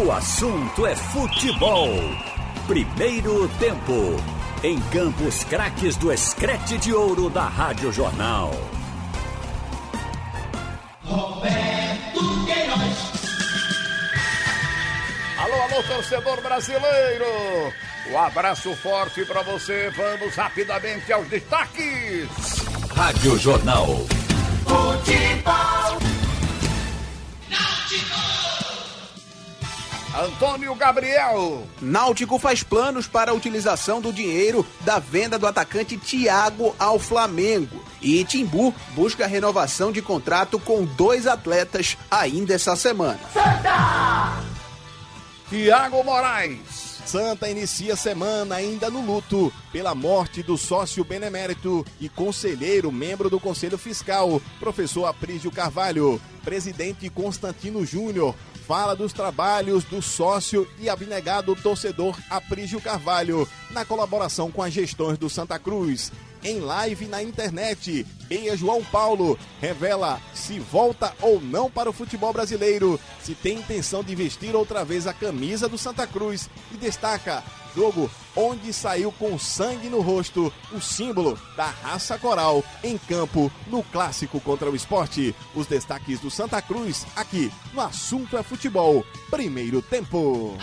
O assunto é futebol. Primeiro tempo. Em Campos Craques do Escrete de Ouro da Rádio Jornal. Roberto Queiroz. Alô, alô, torcedor brasileiro. Um abraço forte para você. Vamos rapidamente aos destaques. Rádio Jornal. Futebol. Antônio Gabriel. Náutico faz planos para a utilização do dinheiro da venda do atacante Thiago ao Flamengo. E Timbu busca renovação de contrato com dois atletas ainda essa semana. Tiago Moraes. Santa inicia a semana ainda no luto pela morte do sócio benemérito e conselheiro, membro do Conselho Fiscal, professor Aprígio Carvalho. Presidente Constantino Júnior fala dos trabalhos do sócio e abnegado torcedor Aprígio Carvalho, na colaboração com as gestões do Santa Cruz. Em live na internet, Beia João Paulo revela se volta ou não para o futebol brasileiro, se tem intenção de vestir outra vez a camisa do Santa Cruz e destaca jogo onde saiu com sangue no rosto o símbolo da raça coral em campo no clássico contra o esporte. Os destaques do Santa Cruz aqui no Assunto é Futebol. Primeiro tempo.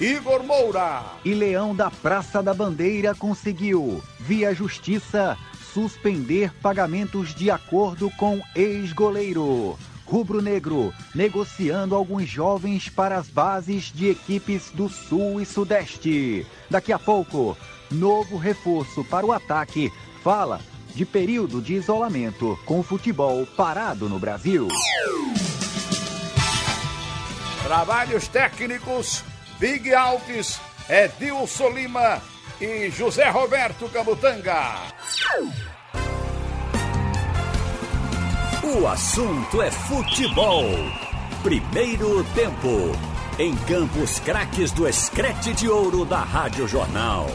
Igor Moura. E Leão da Praça da Bandeira conseguiu, via justiça, suspender pagamentos de acordo com ex-goleiro. Rubro Negro negociando alguns jovens para as bases de equipes do Sul e Sudeste. Daqui a pouco, novo reforço para o ataque. Fala de período de isolamento com o futebol parado no Brasil. Trabalhos técnicos, Big Alves, Edilson Lima e José Roberto Camutanga. O assunto é futebol. Primeiro tempo. Em Campos Craques do Escrete de Ouro da Rádio Jornal.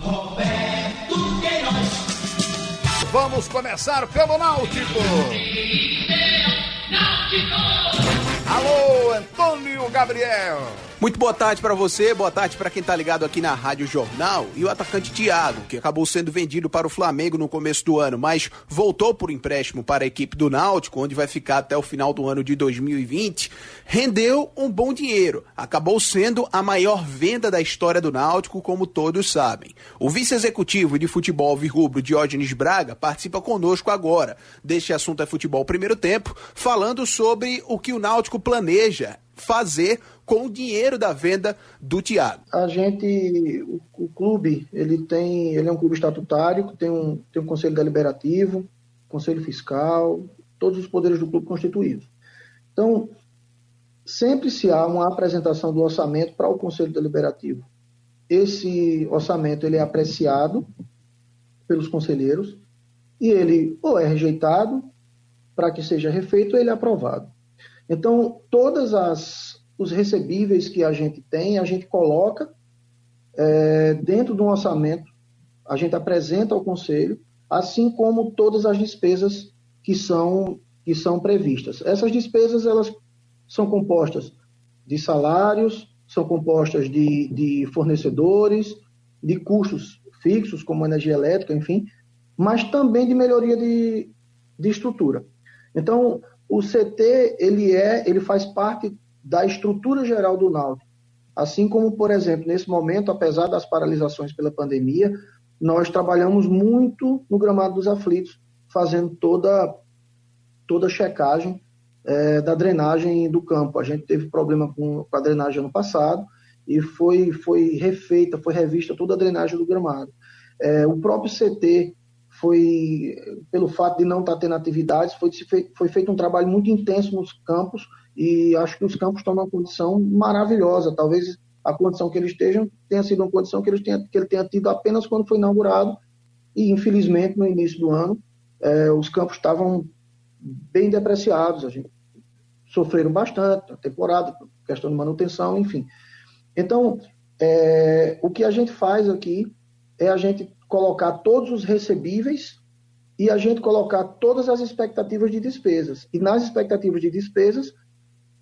Roberto Queiroz. Vamos começar pelo Náutico. Alô, Antônio Gabriel. Muito boa tarde para você, boa tarde para quem tá ligado aqui na Rádio Jornal e o atacante Thiago, que acabou sendo vendido para o Flamengo no começo do ano, mas voltou por empréstimo para a equipe do Náutico, onde vai ficar até o final do ano de 2020, rendeu um bom dinheiro. Acabou sendo a maior venda da história do Náutico, como todos sabem. O vice-executivo de futebol virrubro Diógenes Braga participa conosco agora deste assunto é futebol primeiro tempo, falando sobre o que o Náutico planeja fazer com o dinheiro da venda do Thiago. A gente, o, o, clube, ele tem, ele é um clube estatutário, tem um, tem um conselho deliberativo, conselho fiscal, todos os poderes do clube constituídos. Então, sempre se há uma apresentação do orçamento para o conselho deliberativo. Esse orçamento ele é apreciado pelos conselheiros e ele ou é rejeitado para que seja refeito ou ele é aprovado. Então, todas as os recebíveis que a gente tem, a gente coloca é, dentro do orçamento, a gente apresenta ao conselho, assim como todas as despesas que são que são previstas. Essas despesas elas são compostas de salários, são compostas de, de fornecedores, de custos fixos, como energia elétrica, enfim, mas também de melhoria de, de estrutura. Então, o CT ele é, ele faz parte da estrutura geral do Náutico. Assim como, por exemplo, nesse momento, apesar das paralisações pela pandemia, nós trabalhamos muito no gramado dos aflitos, fazendo toda toda a checagem é, da drenagem do campo. A gente teve problema com, com a drenagem ano passado e foi foi refeita, foi revista toda a drenagem do gramado. É, o próprio CT foi, pelo fato de não estar tendo atividades, foi, foi feito um trabalho muito intenso nos campos e acho que os campos estão numa condição maravilhosa. Talvez a condição que eles estejam tenha sido uma condição que, eles tenha, que ele tenha tido apenas quando foi inaugurado e, infelizmente, no início do ano, é, os campos estavam bem depreciados. A gente sofreram bastante a temporada, questão de manutenção, enfim. Então, é, o que a gente faz aqui é a gente colocar todos os recebíveis e a gente colocar todas as expectativas de despesas. E nas expectativas de despesas,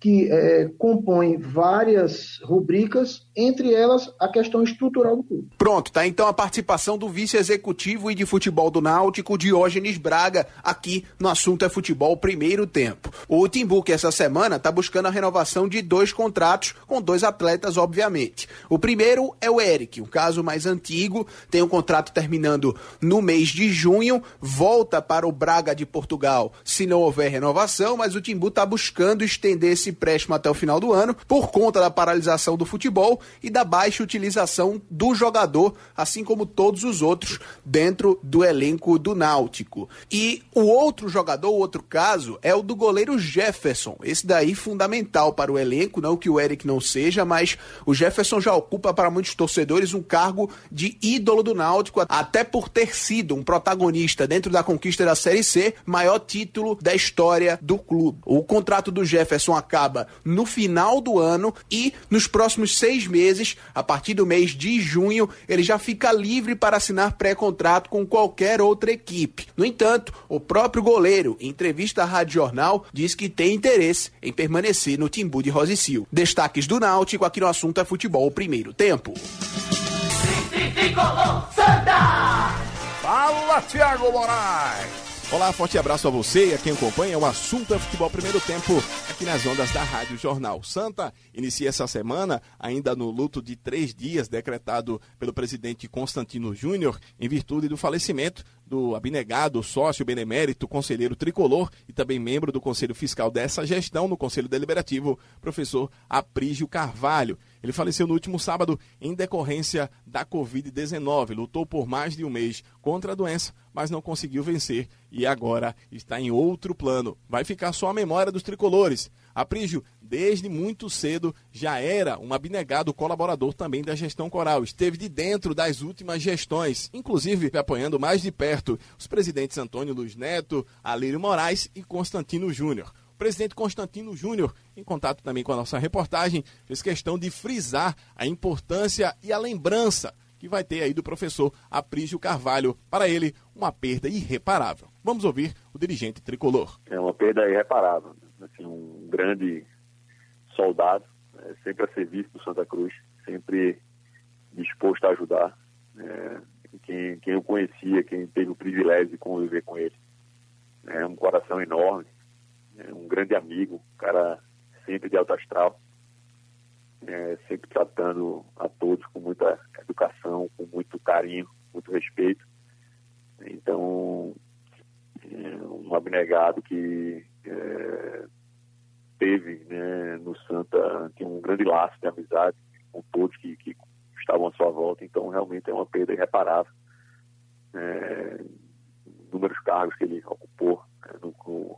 que é, compõem várias rubricas, entre elas a questão estrutural do clube. Pronto, tá então a participação do vice-executivo e de futebol do Náutico, Diógenes Braga, aqui no assunto é futebol primeiro tempo. O Timbu, que essa semana está buscando a renovação de dois contratos com dois atletas, obviamente. O primeiro é o Eric, um caso mais antigo, tem um contrato terminando no mês de junho, volta para o Braga de Portugal se não houver renovação, mas o Timbu está buscando estender esse empréstimo até o final do ano por conta da paralisação do futebol e da baixa utilização do jogador, assim como todos os outros dentro do elenco do Náutico. E o outro jogador, o outro caso, é o do goleiro Jefferson. Esse daí fundamental para o elenco, não que o Eric não seja, mas o Jefferson já ocupa para muitos torcedores um cargo de ídolo do Náutico, até por ter sido um protagonista dentro da conquista da Série C, maior título da história do clube. O contrato do Jefferson acaba acaba no final do ano e nos próximos seis meses, a partir do mês de junho, ele já fica livre para assinar pré-contrato com qualquer outra equipe. No entanto, o próprio goleiro, em entrevista à Rádio Jornal, diz que tem interesse em permanecer no Timbu de Rosicil. Destaques do Náutico aqui no assunto é futebol primeiro tempo. Fala, Thiago Moraes! Olá, forte abraço a você e a quem acompanha o assunto é futebol primeiro tempo aqui nas ondas da Rádio Jornal. Santa inicia essa semana ainda no luto de três dias decretado pelo presidente Constantino Júnior em virtude do falecimento do abnegado sócio benemérito, conselheiro tricolor e também membro do Conselho Fiscal dessa gestão no Conselho Deliberativo, professor Aprígio Carvalho. Ele faleceu no último sábado em decorrência da Covid-19. Lutou por mais de um mês contra a doença, mas não conseguiu vencer e agora está em outro plano. Vai ficar só a memória dos tricolores. Aprígio, desde muito cedo, já era um abnegado colaborador também da gestão coral. Esteve de dentro das últimas gestões, inclusive apoiando mais de perto os presidentes Antônio Luiz Neto, Alírio Moraes e Constantino Júnior. O presidente Constantino Júnior, em contato também com a nossa reportagem, fez questão de frisar a importância e a lembrança que vai ter aí do professor Aprígio Carvalho. Para ele, uma perda irreparável. Vamos ouvir o dirigente tricolor. É uma perda irreparável assim, um grande soldado, é, sempre a serviço do Santa Cruz, sempre disposto a ajudar. É, quem, quem eu conhecia, quem teve o privilégio de conviver com ele, é um coração enorme, é um grande amigo, cara sempre de alto astral, é, sempre tratando a todos com muita educação, com muito carinho, muito respeito. Então, é um abnegado que é, teve né, no Santa, tinha um grande laço de amizade com todos que, que estavam à sua volta, então realmente é uma perda irreparável. É, inúmeros cargos que ele ocupou é, no, no,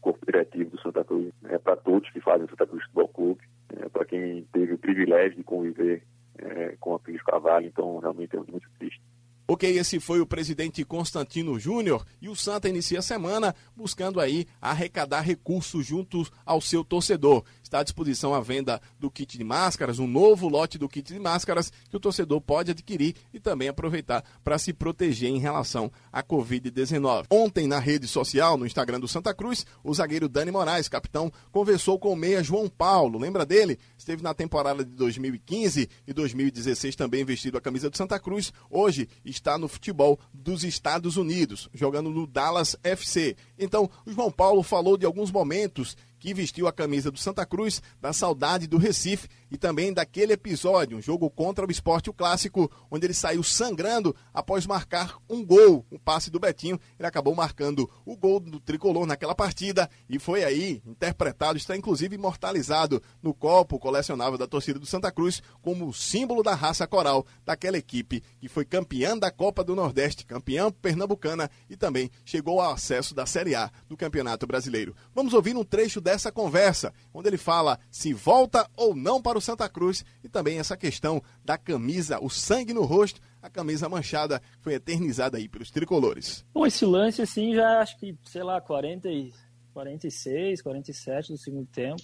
corpo diretivo do Santa Cruz, é para todos que fazem o Santa Cruz Futebol Clube, é, para quem teve o privilégio de conviver é, com a Pires Carvalho, então realmente é muito triste. Ok, esse foi o presidente Constantino Júnior e o Santa inicia a semana buscando aí arrecadar recursos juntos ao seu torcedor. Está à disposição a venda do kit de máscaras, um novo lote do kit de máscaras que o torcedor pode adquirir e também aproveitar para se proteger em relação à Covid-19. Ontem, na rede social, no Instagram do Santa Cruz, o zagueiro Dani Moraes, capitão, conversou com o meia João Paulo. Lembra dele? Esteve na temporada de 2015 e 2016 também vestido a camisa do Santa Cruz. Hoje está no futebol dos Estados Unidos, jogando no Dallas FC. Então, o João Paulo falou de alguns momentos que vestiu a camisa do Santa Cruz, da saudade do Recife e também daquele episódio, um jogo contra o esporte o clássico, onde ele saiu sangrando após marcar um gol, um passe do Betinho. Ele acabou marcando o gol do tricolor naquela partida e foi aí interpretado, está inclusive imortalizado no copo colecionável da torcida do Santa Cruz como símbolo da raça coral daquela equipe que foi campeã da Copa do Nordeste, campeã pernambucana e também chegou ao acesso da Série A do Campeonato Brasileiro. Vamos ouvir um trecho dessa conversa, onde ele fala se volta ou não para o Santa Cruz e também essa questão da camisa, o sangue no rosto, a camisa manchada foi eternizada aí pelos tricolores. Bom, esse lance assim já acho que, sei lá, 40 e 46, 47 do segundo tempo.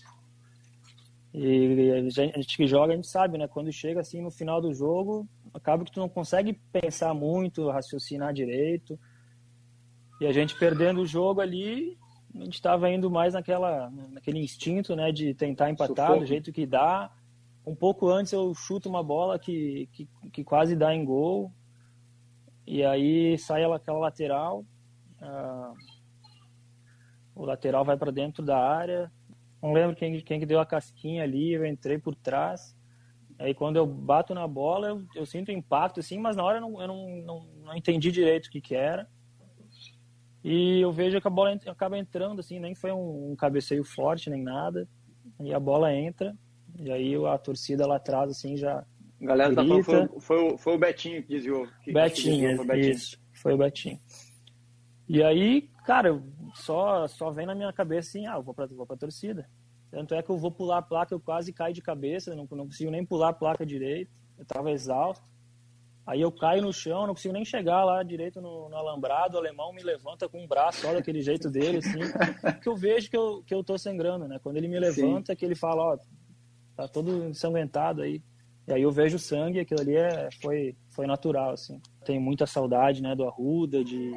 E a gente que joga, a gente sabe, né? Quando chega assim no final do jogo, acaba que tu não consegue pensar muito, raciocinar direito. E a gente perdendo o jogo ali, a gente estava indo mais naquela, naquele instinto, né, de tentar empatar Sufoco. do jeito que dá. Um pouco antes eu chuto uma bola que, que, que quase dá em gol. E aí sai aquela lateral. Uh, o lateral vai para dentro da área. Não lembro quem, quem que deu a casquinha ali. Eu entrei por trás. Aí quando eu bato na bola, eu, eu sinto impacto, assim, mas na hora eu não, eu não, não, não entendi direito o que, que era. E eu vejo que a bola acaba entrando, assim, nem foi um, um cabeceio forte, nem nada. E a bola entra, e aí a torcida lá atrás, assim, já. A galera grita. tá falando, foi, foi, foi, o Betinho que desviou. Que Betinho, que foi o Betinho. isso, foi o Betinho. E aí, cara, só, só vem na minha cabeça assim, ah, eu vou pra, vou pra torcida. Tanto é que eu vou pular a placa, eu quase caio de cabeça, não, não consigo nem pular a placa direito. Eu tava exausto. Aí eu caio no chão, não consigo nem chegar lá direito no, no alambrado. O alemão me levanta com um braço só daquele jeito dele, assim. que eu vejo que eu, que eu tô sangrando, né? Quando ele me levanta, Sim. que ele fala, ó, tá todo ensanguentado aí. E aí eu vejo sangue, aquilo ali é, foi, foi natural, assim. Tenho muita saudade, né, do Arruda, de,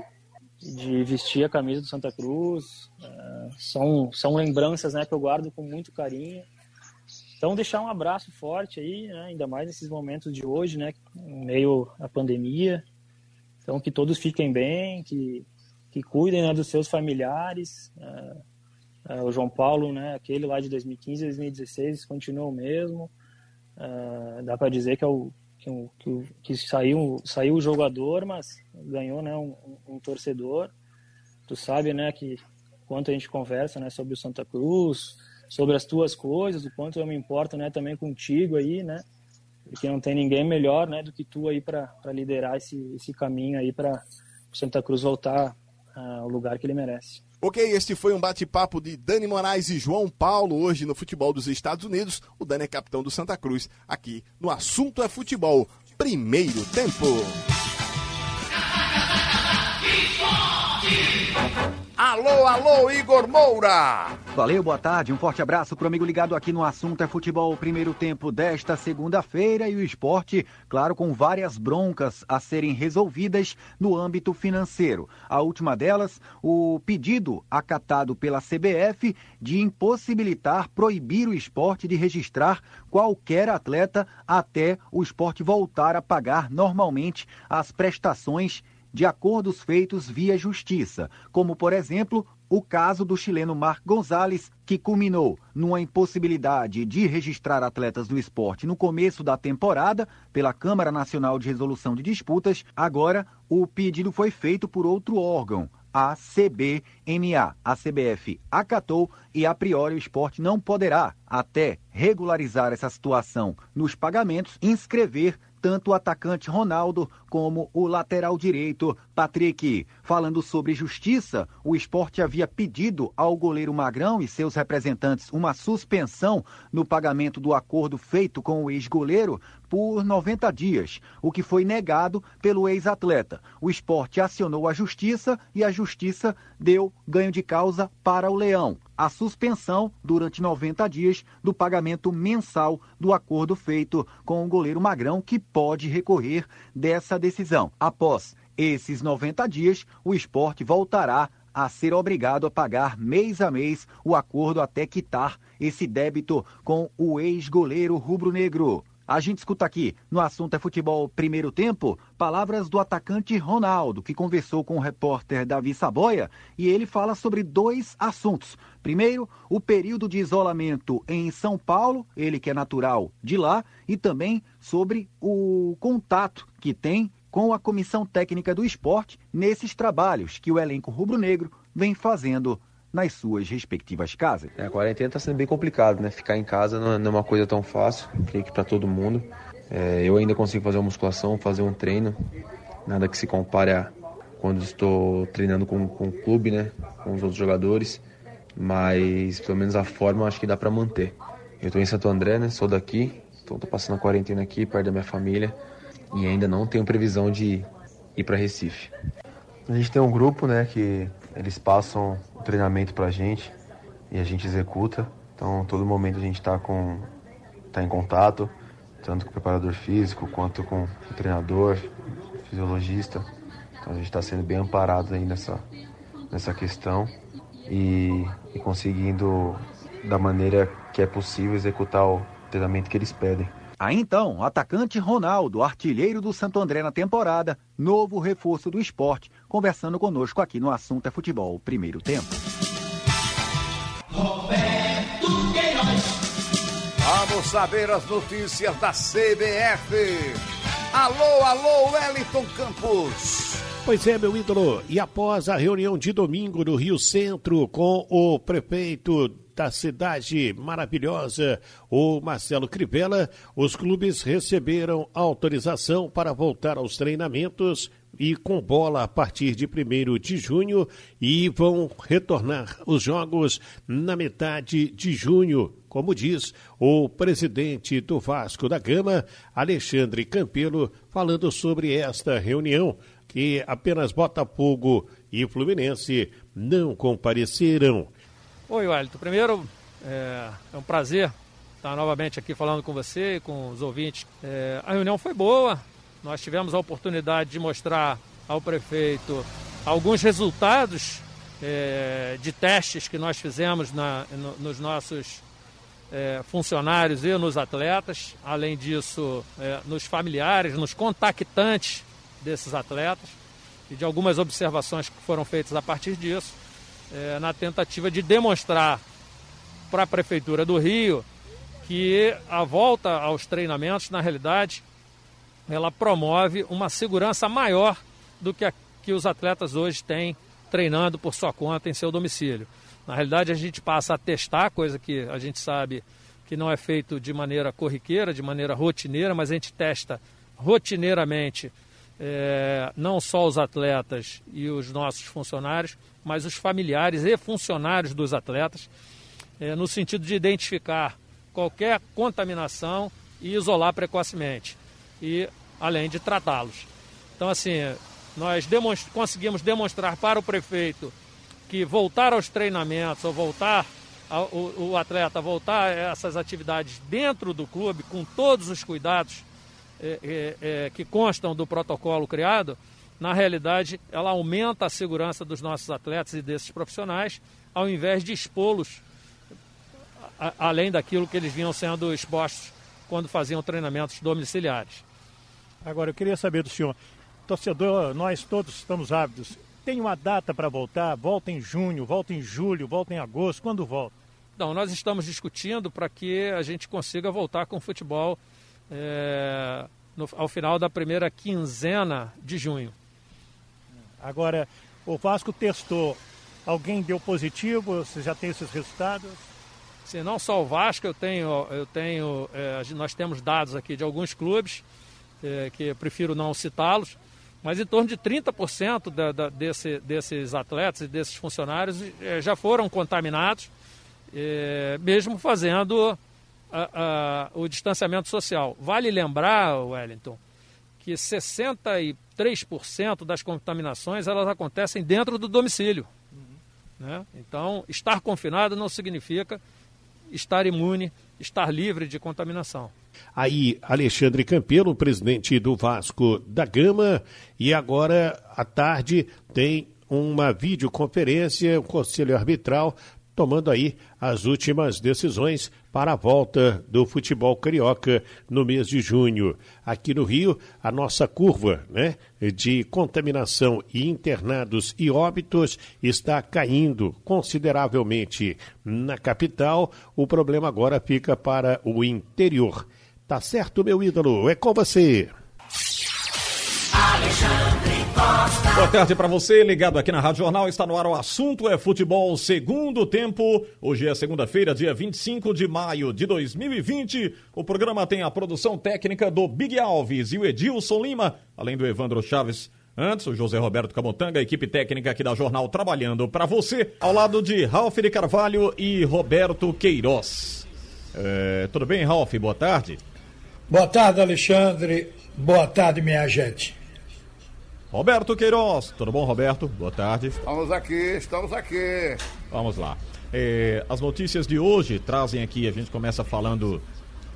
de vestir a camisa do Santa Cruz. É, são, são lembranças, né, que eu guardo com muito carinho. Então, deixar um abraço forte aí, né? ainda mais nesses momentos de hoje, né? meio à pandemia. Então, que todos fiquem bem, que, que cuidem né, dos seus familiares. É, é, o João Paulo, né, aquele lá de 2015 2016, continua o mesmo. É, dá para dizer que, é o, que, que, que, saiu, saiu o jogador, mas ganhou né, um, um, torcedor. Tu sabe né, que quanto a gente conversa né, sobre o Santa Cruz, sobre as tuas coisas, o quanto eu me importo, né, também contigo aí, né? Porque não tem ninguém melhor, né, do que tu aí para liderar esse, esse caminho aí para Santa Cruz voltar uh, ao lugar que ele merece. Ok, este foi um bate-papo de Dani Moraes e João Paulo hoje no futebol dos Estados Unidos. O Dani é capitão do Santa Cruz aqui no Assunto é Futebol. Primeiro tempo. Alô, alô, Igor Moura! Valeu, boa tarde. Um forte abraço pro amigo ligado aqui no assunto é futebol. Primeiro tempo desta segunda-feira e o esporte, claro, com várias broncas a serem resolvidas no âmbito financeiro. A última delas, o pedido acatado pela CBF de impossibilitar, proibir o esporte de registrar qualquer atleta até o esporte voltar a pagar normalmente as prestações de acordos feitos via justiça, como, por exemplo, o caso do chileno Marc Gonzalez, que culminou numa impossibilidade de registrar atletas do esporte no começo da temporada pela Câmara Nacional de Resolução de Disputas. Agora, o pedido foi feito por outro órgão, a CBMA. A CBF acatou e, a priori, o esporte não poderá, até regularizar essa situação nos pagamentos, inscrever tanto o atacante Ronaldo como o lateral direito Patrick. Falando sobre justiça, o esporte havia pedido ao goleiro Magrão e seus representantes uma suspensão no pagamento do acordo feito com o ex-goleiro por 90 dias, o que foi negado pelo ex-atleta. O esporte acionou a justiça e a justiça deu ganho de causa para o Leão a suspensão durante 90 dias do pagamento mensal do acordo feito com o goleiro Magrão, que pode recorrer dessa decisão. Após esses 90 dias, o esporte voltará a ser obrigado a pagar mês a mês o acordo até quitar esse débito com o ex-goleiro rubro-negro. A gente escuta aqui no assunto é futebol primeiro tempo palavras do atacante Ronaldo, que conversou com o repórter Davi Saboia e ele fala sobre dois assuntos. Primeiro, o período de isolamento em São Paulo, ele que é natural de lá, e também sobre o contato que tem com a comissão técnica do esporte nesses trabalhos que o elenco rubro-negro vem fazendo nas suas respectivas casas. É, a quarentena está sendo bem complicado, né? Ficar em casa não é, não é uma coisa tão fácil, creio que para todo mundo. É, eu ainda consigo fazer uma musculação, fazer um treino, nada que se compare a quando estou treinando com, com o clube, né? Com os outros jogadores, mas pelo menos a forma acho que dá para manter. Eu estou em Santo André, né? Sou daqui, então estou passando a quarentena aqui, perto da minha família e ainda não tenho previsão de ir para Recife. A gente tem um grupo, né, que eles passam treinamento para a gente e a gente executa. Então, todo momento a gente está com tá em contato, tanto com o preparador físico quanto com o treinador, fisiologista. Então, a gente está sendo bem amparado aí nessa, nessa questão e, e conseguindo, da maneira que é possível, executar o treinamento que eles pedem. Aí então, atacante Ronaldo, artilheiro do Santo André na temporada, novo reforço do esporte, conversando conosco aqui no Assunto é Futebol, primeiro tempo. Roberto Queiroz. Vamos saber as notícias da CBF. Alô, alô, Wellington Campos. Pois é, meu ídolo. E após a reunião de domingo no Rio Centro com o prefeito da cidade maravilhosa, o Marcelo Crivella, os clubes receberam autorização para voltar aos treinamentos e com bola a partir de 1 de junho e vão retornar os jogos na metade de junho, como diz o presidente do Vasco da Gama, Alexandre Campelo, falando sobre esta reunião que apenas Botafogo e Fluminense não compareceram. Oi, Wellington. Primeiro, é, é, um prazer estar novamente aqui falando com você e com os ouvintes. É, a reunião foi boa, nós tivemos a oportunidade de mostrar ao prefeito alguns resultados é, de testes que nós fizemos na, no, nos nossos é, funcionários e nos atletas, além disso, é, nos familiares, nos contactantes desses atletas e de algumas observações que foram feitas a partir disso é, na tentativa de demonstrar para a Prefeitura do Rio que a volta aos treinamentos, na realidade, ela promove uma segurança maior do que a que os atletas hoje têm treinando por sua conta em seu domicílio. Na realidade, a gente passa a testar, coisa que a gente sabe que não é feito de maneira corriqueira, de maneira rotineira, mas a gente testa rotineiramente é, não só os atletas e os nossos funcionários, mas os familiares e funcionários dos atletas, é, no sentido de identificar qualquer contaminação e isolar precocemente, e além de tratá-los. Então, assim, nós demonst conseguimos demonstrar para o prefeito que voltar aos treinamentos, ou voltar o, atleta voltar a essas atividades dentro do clube, com todos os cuidados é, é que constam do protocolo criado, na realidade, ela aumenta a segurança dos nossos atletas e desses profissionais, ao invés de expô-los além daquilo que eles vinham sendo expostos quando faziam treinamentos domiciliares. Agora, eu queria saber do senhor, torcedor, nós todos estamos ávidos. Tem uma data para voltar? Volta em junho, volta em julho, volta em agosto? Quando volta? Não, nós estamos discutindo para que a gente consiga voltar com o futebol é, no, ao final da primeira quinzena de junho. Agora, o Vasco testou. Alguém deu positivo? Você já tem esses resultados? Sim, não só o Vasco, eu tenho, eu tenho, é, nós temos dados aqui de alguns clubes, é, que eu prefiro não citá-los, mas em torno de 30% da, da, desse, desses atletas e desses funcionários é, já foram contaminados, é, mesmo fazendo a, a, o distanciamento social. Vale lembrar, Wellington, que 63% das contaminações elas acontecem dentro do domicílio. Uhum. Né? Então, estar confinado não significa estar imune, estar livre de contaminação. Aí, Alexandre Campelo, presidente do Vasco da Gama, e agora à tarde tem uma videoconferência, o Conselho Arbitral tomando aí as últimas decisões para a volta do futebol carioca no mês de junho. Aqui no Rio, a nossa curva né, de contaminação e internados e óbitos está caindo consideravelmente na capital. O problema agora fica para o interior. Tá certo, meu ídolo? É com você. Alexandre. Boa tarde para você, ligado aqui na Rádio Jornal. Está no ar o assunto é futebol segundo tempo. Hoje é segunda-feira, dia 25 de maio de 2020. O programa tem a produção técnica do Big Alves e o Edilson Lima, além do Evandro Chaves. Antes, o José Roberto Camotanga, equipe técnica aqui da Jornal trabalhando para você, ao lado de Ralf de Carvalho e Roberto Queiroz. É, tudo bem, Ralf? Boa tarde. Boa tarde, Alexandre. Boa tarde, minha gente. Roberto Queiroz. Tudo bom, Roberto? Boa tarde. Estamos aqui, estamos aqui. Vamos lá. É, as notícias de hoje trazem aqui, a gente começa falando.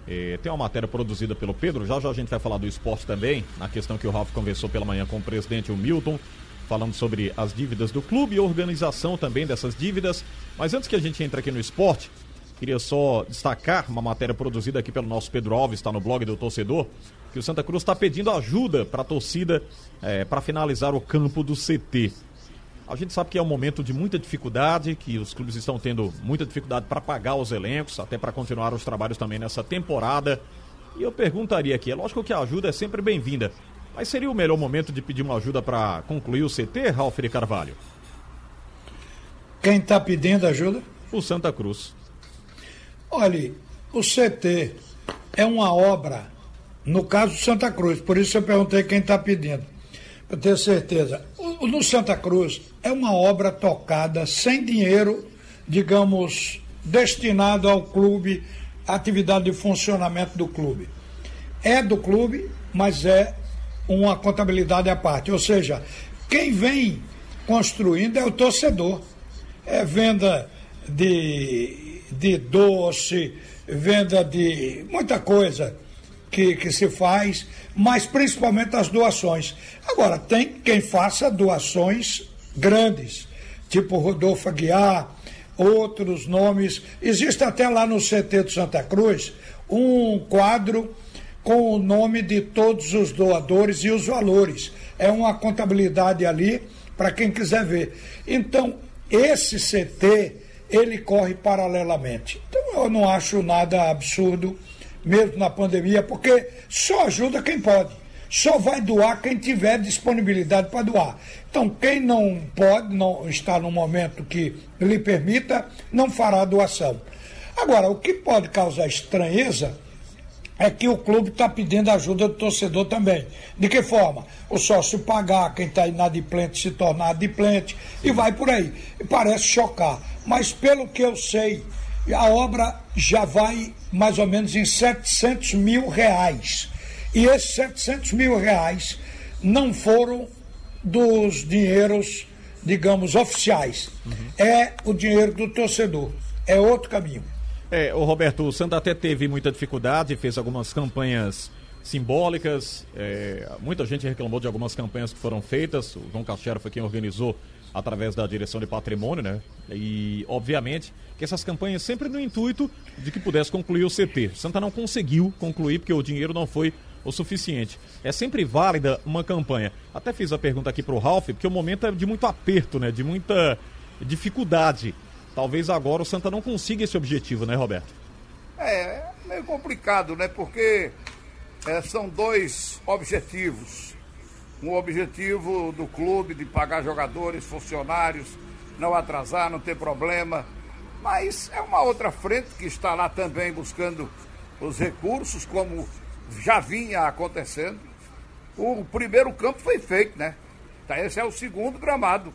É, tem uma matéria produzida pelo Pedro, já já a gente vai falar do esporte também, na questão que o Ralf conversou pela manhã com o presidente, o Milton. falando sobre as dívidas do clube e a organização também dessas dívidas. Mas antes que a gente entre aqui no esporte, queria só destacar uma matéria produzida aqui pelo nosso Pedro Alves, está no blog do torcedor, que o Santa Cruz está pedindo ajuda para a torcida é, para finalizar o campo do CT. A gente sabe que é um momento de muita dificuldade, que os clubes estão tendo muita dificuldade para pagar os elencos, até para continuar os trabalhos também nessa temporada. E eu perguntaria aqui, é lógico que a ajuda é sempre bem-vinda, mas seria o melhor momento de pedir uma ajuda para concluir o CT, Ralf de Carvalho? Quem está pedindo ajuda? O Santa Cruz. Olhe, o CT é uma obra, no caso Santa Cruz, por isso eu perguntei quem está pedindo, para ter certeza. O, no Santa Cruz é uma obra tocada sem dinheiro, digamos, destinado ao clube, atividade de funcionamento do clube. É do clube, mas é uma contabilidade à parte. Ou seja, quem vem construindo é o torcedor. É venda de, de doce, venda de muita coisa que, que se faz, mas principalmente as doações. Agora, tem quem faça doações grandes, tipo Rodolfo Aguiar, outros nomes. Existe até lá no CT de Santa Cruz um quadro com o nome de todos os doadores e os valores. É uma contabilidade ali para quem quiser ver. Então, esse CT, ele corre paralelamente. Então, eu não acho nada absurdo, mesmo na pandemia, porque só ajuda quem pode. Só vai doar quem tiver disponibilidade para doar. Então, quem não pode, não está no momento que lhe permita, não fará doação. Agora, o que pode causar estranheza é que o clube está pedindo ajuda do torcedor também. De que forma? O sócio pagar, quem está inadimplente se tornar adimplente, e vai por aí. Parece chocar. Mas pelo que eu sei, a obra já vai mais ou menos em 700 mil reais. E esses 700 mil reais não foram dos dinheiros, digamos, oficiais. Uhum. É o dinheiro do torcedor. É outro caminho. É, o Roberto, o Santa até teve muita dificuldade, fez algumas campanhas simbólicas. É, muita gente reclamou de algumas campanhas que foram feitas. O João Cachero foi quem organizou através da direção de patrimônio, né? E, obviamente, que essas campanhas sempre no intuito de que pudesse concluir o CT. Santa não conseguiu concluir porque o dinheiro não foi o suficiente. É sempre válida uma campanha. Até fiz a pergunta aqui para o Ralf, porque o momento é de muito aperto, né? De muita dificuldade Talvez agora o Santa não consiga esse objetivo, né, Roberto? É, é meio complicado, né? Porque é, são dois objetivos. Um objetivo do clube de pagar jogadores, funcionários, não atrasar, não ter problema. Mas é uma outra frente que está lá também buscando os recursos, como já vinha acontecendo. O primeiro campo foi feito, né? Esse é o segundo gramado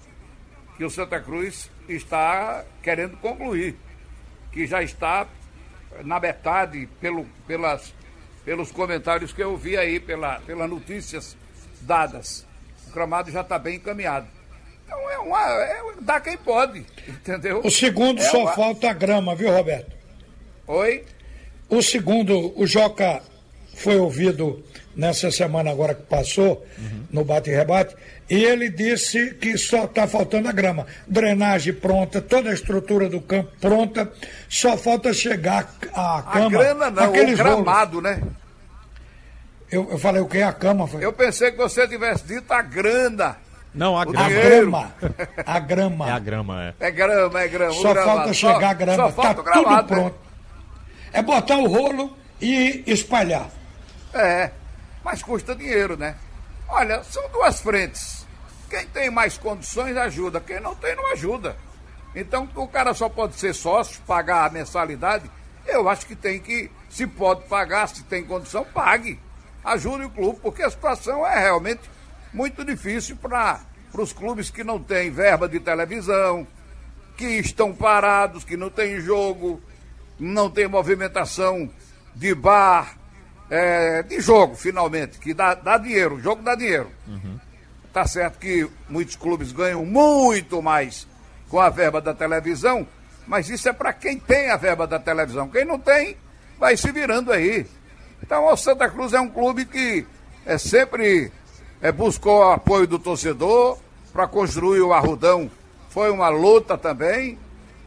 que o Santa Cruz está querendo concluir, que já está na metade pelo, pelas, pelos comentários que eu vi aí, pela, pelas notícias dadas. O gramado já está bem encaminhado. Então é uma. É, dá quem pode, entendeu? O segundo é só uma... falta a grama, viu, Roberto? Oi? O segundo, o Joca foi ouvido nessa semana agora que passou, uhum. no bate-rebate, e ele disse que só está faltando a grama. Drenagem pronta, toda a estrutura do campo pronta, só falta chegar a cama. A grana não, o gramado, rolos. né? Eu, eu falei o que? A cama? Foi? Eu pensei que você tivesse dito a grana. Não, a grama. A grama. A grama. É a grama, é. É grama, é grama. Só falta chegar só, a grama. Só falta tá gramado, tudo pronto. Né? É botar o rolo e espalhar. É, mas custa dinheiro, né? Olha, são duas frentes. Quem tem mais condições ajuda, quem não tem não ajuda. Então o cara só pode ser sócio, pagar a mensalidade. Eu acho que tem que, se pode pagar, se tem condição, pague. Ajude o clube, porque a situação é realmente muito difícil para os clubes que não têm verba de televisão, que estão parados, que não tem jogo, não tem movimentação de bar, é, de jogo, finalmente, que dá, dá dinheiro, o jogo dá dinheiro. Uhum. Tá certo que muitos clubes ganham muito mais com a verba da televisão, mas isso é para quem tem a verba da televisão. Quem não tem, vai se virando aí. Então o Santa Cruz é um clube que é sempre é, buscou o apoio do torcedor, para construir o Arrudão foi uma luta também,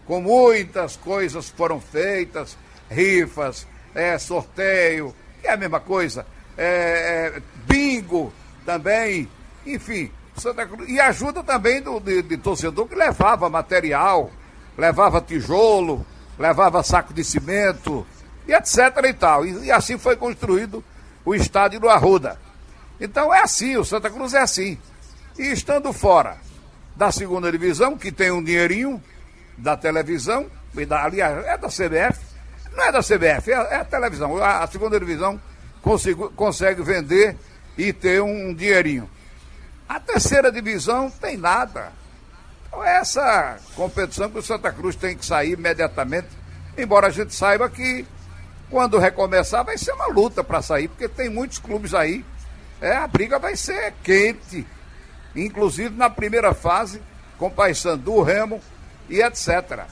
com muitas coisas foram feitas, rifas, é, sorteio, é a mesma coisa, é, é, bingo também, enfim, Santa Cruz. E ajuda também do, de, de torcedor que levava material, levava tijolo, levava saco de cimento, e etc e tal. E, e, assim foi construído o estádio do Arruda. Então é assim, o Santa Cruz é assim. E estando fora da segunda divisão, que tem um dinheirinho da televisão, e da, aliás, é da CBF, não é da CBF, é, é a televisão. A, a segunda divisão consigo, consegue vender e ter um, um dinheirinho. A terceira divisão tem nada. Então, é essa competição que o Santa Cruz tem que sair imediatamente, embora a gente saiba que quando recomeçar vai ser uma luta para sair, porque tem muitos clubes aí. É, a briga vai ser quente. Inclusive na primeira fase, com Paysandu, Remo e etc.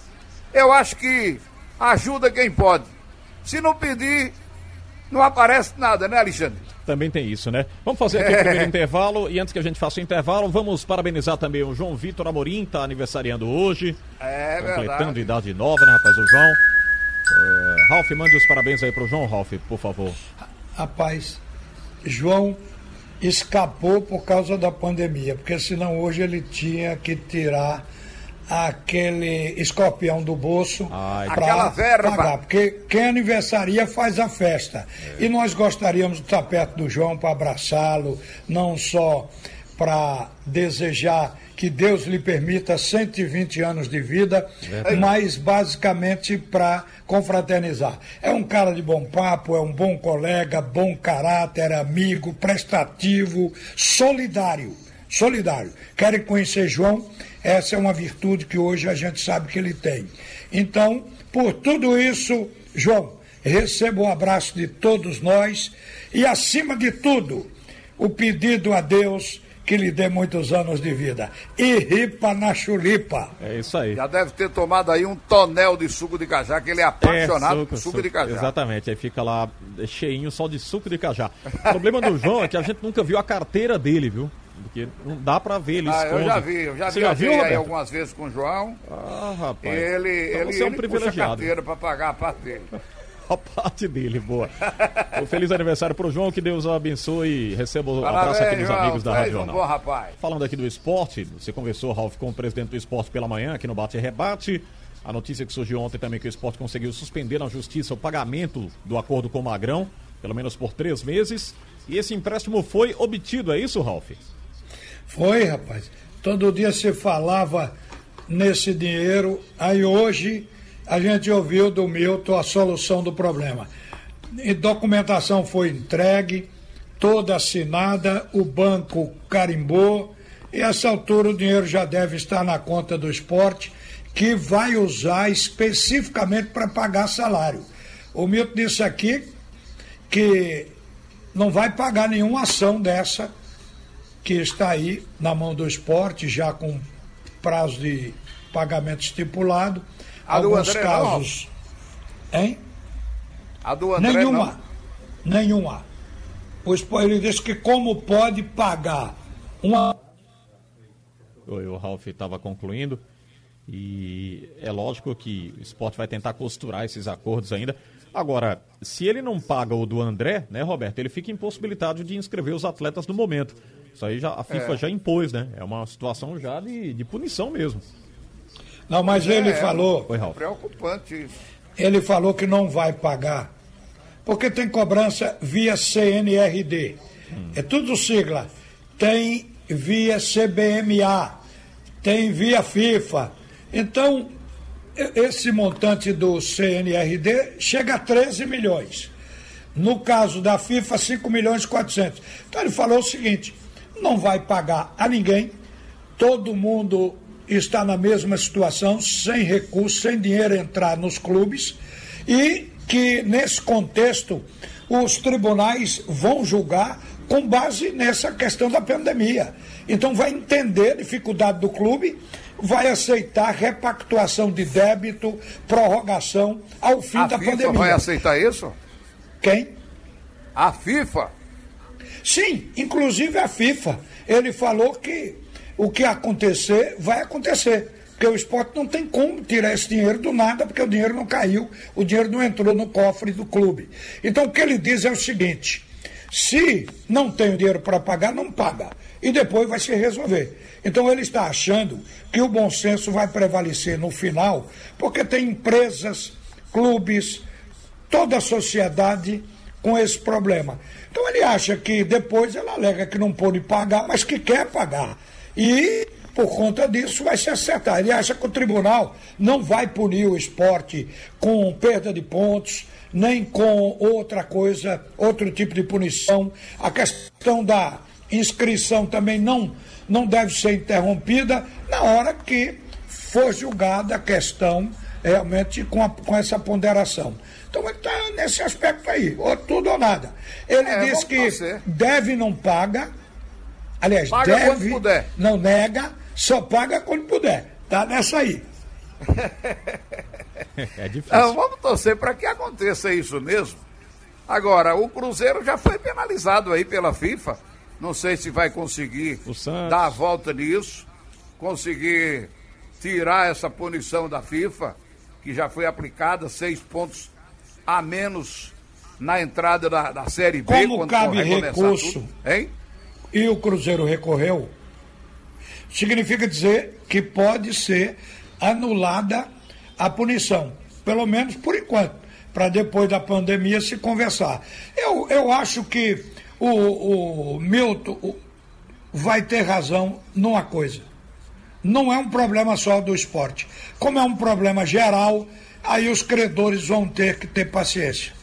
Eu acho que ajuda quem pode. Se não pedir, não aparece nada, né, Alexandre? Também tem isso, né? Vamos fazer aqui o primeiro intervalo e antes que a gente faça o intervalo, vamos parabenizar também o João Vitor Amorim, tá aniversariando hoje. É completando verdade. idade nova, né, rapaz, o João. É, Ralf, mande os parabéns aí pro João, Ralf, por favor. Rapaz, João escapou por causa da pandemia, porque senão hoje ele tinha que tirar aquele escorpião do bolso Aquela para verba. pagar, porque quem aniversaria faz a festa. E nós gostaríamos de estar perto do João para abraçá-lo, não só para desejar que Deus lhe permita 120 anos de vida, Verdade. mas basicamente para confraternizar. É um cara de bom papo, é um bom colega, bom caráter, amigo, prestativo, solidário. Solidário. Querem conhecer João? Essa é uma virtude que hoje a gente sabe que ele tem. Então, por tudo isso, João, receba o abraço de todos nós e, acima de tudo, o pedido a Deus que lhe dê muitos anos de vida. E ripa na chulipa. É isso aí. Já deve ter tomado aí um tonel de suco de cajá, que ele é apaixonado por suco, de cajá. Exatamente, aí fica lá cheinho só de suco de cajá. O problema do João é que a gente nunca viu a carteira dele, viu? Porque não dá pra ver, ele Ah, esconde. eu já vi, eu já Você vi já viu, aí algumas vezes com o João. Ah, rapaz. Ele, Então ele, você é um ele privilegiado. carteira para pagar a parte dele. A parte dele, boa. Um feliz aniversário pro João, que Deus o abençoe e receba o Parabéns, abraço aqui dos João, amigos da Rádio um Jornal. bom rapaz. Falando aqui do esporte, você conversou, Ralf, com o presidente do esporte pela manhã, aqui no Bate e Rebate. A notícia que surgiu ontem também que o esporte conseguiu suspender na justiça o pagamento do acordo com o Magrão, pelo menos por três meses. E esse empréstimo foi obtido, é isso, Ralf? Foi, rapaz. Todo dia se falava nesse dinheiro. Aí hoje a gente ouviu do Milton a solução do problema. E documentação foi entregue, toda assinada, o banco carimbou. E essa altura o dinheiro já deve estar na conta do esporte, que vai usar especificamente para pagar salário. O Milton disse aqui que não vai pagar nenhuma ação dessa que está aí na mão do esporte, já com prazo de pagamento estipulado. A do Alguns André casos. Hein? A do André Nenhuma. não. Nenhuma. O esporte, ele disse que como pode pagar uma. Oi, o Ralf estava concluindo. E é lógico que o esporte vai tentar costurar esses acordos ainda. Agora, se ele não paga o do André, né, Roberto, ele fica impossibilitado de inscrever os atletas no momento. Isso aí já, a FIFA É. já impôs, né? É uma situação já de, de punição mesmo. Não, mas ele É, falou. Oi, Ralf. Preocupante isso. Ele falou que não vai pagar, porque tem cobrança via CNRD. É tudo sigla. Tem via CBMA, tem via FIFA. Então, esse montante do CNRD chega a 13 milhões. No caso da FIFA, 5 milhões e 400. Então ele falou o seguinte: não vai pagar a ninguém, todo mundo está na mesma situação, sem recursos, sem dinheiro entrar nos clubes, e que nesse contexto os tribunais vão julgar com base nessa questão da pandemia. Então vai entender a dificuldade do clube, vai aceitar repactuação de débito, prorrogação ao fim A da FIFA pandemia. vai aceitar isso? Quem? A FIFA? Sim, inclusive a FIFA. Ele falou que o que acontecer, vai acontecer. Porque o esporte não tem como tirar esse dinheiro do nada, porque o dinheiro não caiu, o dinheiro não entrou no cofre do clube. Então o que ele diz é o seguinte: se não tem o dinheiro para pagar, não paga. E depois vai se resolver. Então ele está achando que o bom senso vai prevalecer no final, porque tem empresas, clubes, toda a sociedade com esse problema. Então ele acha que depois ela alega que não pôde pagar, mas que quer pagar. E por conta disso vai se acertar. Ele acha que o tribunal não vai punir o esporte com perda de pontos, nem com outra coisa, outro tipo de punição. A questão da inscrição também não, não deve ser interrompida na hora que for julgada a questão realmente com, a, com essa ponderação. Então ele está nesse aspecto aí, ou tudo ou nada. Ele É, diz que torcer. deve não paga, aliás, Paga quando deve puder. não nega, só paga quando puder. Tá nessa aí. É difícil. Então, vamos torcer para que aconteça isso mesmo. Agora, o Cruzeiro já foi penalizado aí pela FIFA. Não sei se vai conseguir dar a volta nisso, conseguir tirar essa punição da FIFA, que já foi aplicada, seis pontos a menos na entrada da, da Série B. Como quando cabe recurso tudo. Hein? e o Cruzeiro recorreu, significa dizer que pode ser anulada a punição, pelo menos por enquanto, para depois da pandemia se conversar. Eu, eu acho que o, o Milton vai ter razão numa coisa. Não é um problema só do esporte. Como é um problema geral, aí os credores vão ter que ter paciência.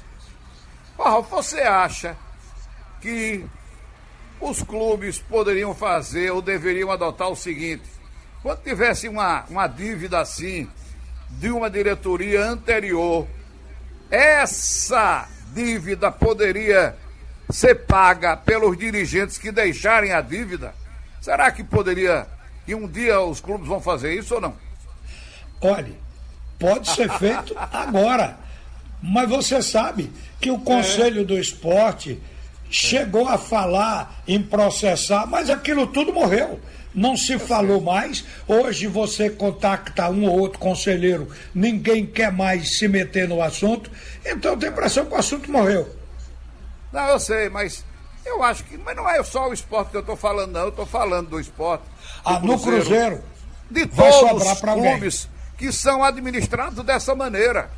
Ralf, você acha que os clubes poderiam fazer ou deveriam adotar o seguinte: quando tivesse uma, uma dívida assim de uma diretoria anterior, essa dívida poderia ser paga pelos dirigentes que deixarem a dívida? Será que poderia, que um dia os clubes vão fazer isso ou não? Olhe, pode ser feito agora. Mas você sabe que o Conselho do Esporte chegou a falar em processar, mas aquilo tudo morreu. Não se falou mais. Hoje você contacta um ou outro conselheiro, ninguém quer mais se meter no assunto. Então tem impressão que o assunto morreu. Não, eu sei, mas eu acho que. Mas não é só o esporte que eu estou falando, não. Eu estou falando do esporte. do Ah, no Cruzeiro, De vai todos sobrar os alguém. clubes que são administrados dessa maneira.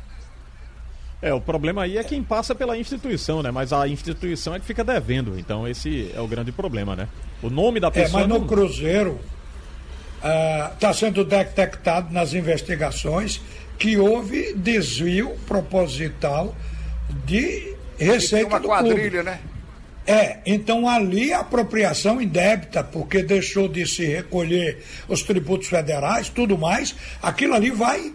É, o problema aí é quem passa pela instituição, né? Mas a instituição é que fica devendo. Então esse é o grande problema, né? O nome da É, pessoa. mas no não- Cruzeiro está sendo detectado nas investigações que houve desvio proposital de receita uma do quadrilha, né? É, então ali a apropriação indébita, porque deixou de se recolher os tributos federais, tudo mais, aquilo ali vai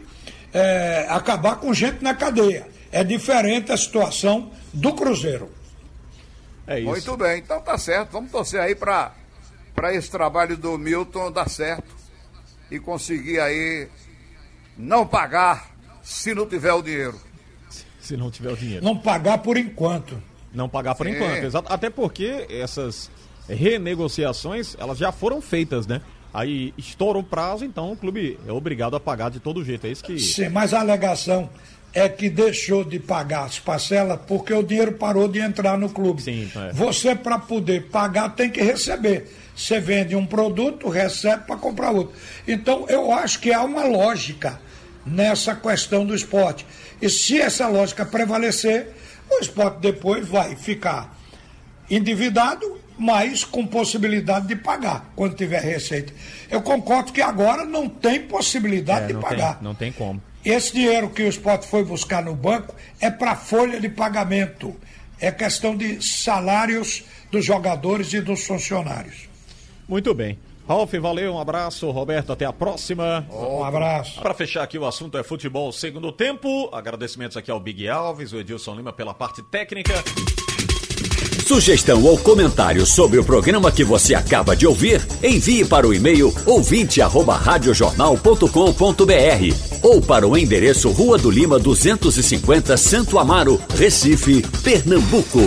é, acabar com gente na cadeia. É diferente a situação do Cruzeiro. É Muito bem, então tá certo. Vamos torcer aí para esse trabalho do Milton dar certo e conseguir aí não pagar se não tiver o dinheiro. Se não tiver o dinheiro. Não pagar por enquanto. Não pagar por Sim. enquanto, exato. Até porque essas renegociações, elas já foram feitas, né? Aí estoura o prazo, então o clube é obrigado a pagar de todo jeito. É isso que. Sim, mas a alegação é que deixou de pagar as parcelas porque o dinheiro parou de entrar no clube. Sim, é. Você, para poder pagar, tem que receber. Você vende um produto, recebe para comprar outro. Então, eu acho que há uma lógica nessa questão do esporte. E se essa lógica prevalecer, o esporte depois vai ficar endividado, mas com possibilidade de pagar quando tiver receita. Eu concordo que agora não tem possibilidade É, de não, pagar. tem, não tem como. Esse dinheiro que o esporte foi buscar no banco é para folha de pagamento. É questão de salários dos jogadores e dos funcionários. Muito bem. Ralf, valeu, um abraço. Roberto, até a próxima. Um abraço. Para fechar aqui, o assunto é futebol segundo tempo. Agradecimentos aqui ao Big Alves, o Edilson Lima pela parte técnica. Sugestão ou comentário sobre o programa que você acaba de ouvir, envie para o e-mail ouvinte@radiojornal.com.br ou para o endereço Rua do Lima 250, Santo Amaro, Recife, Pernambuco.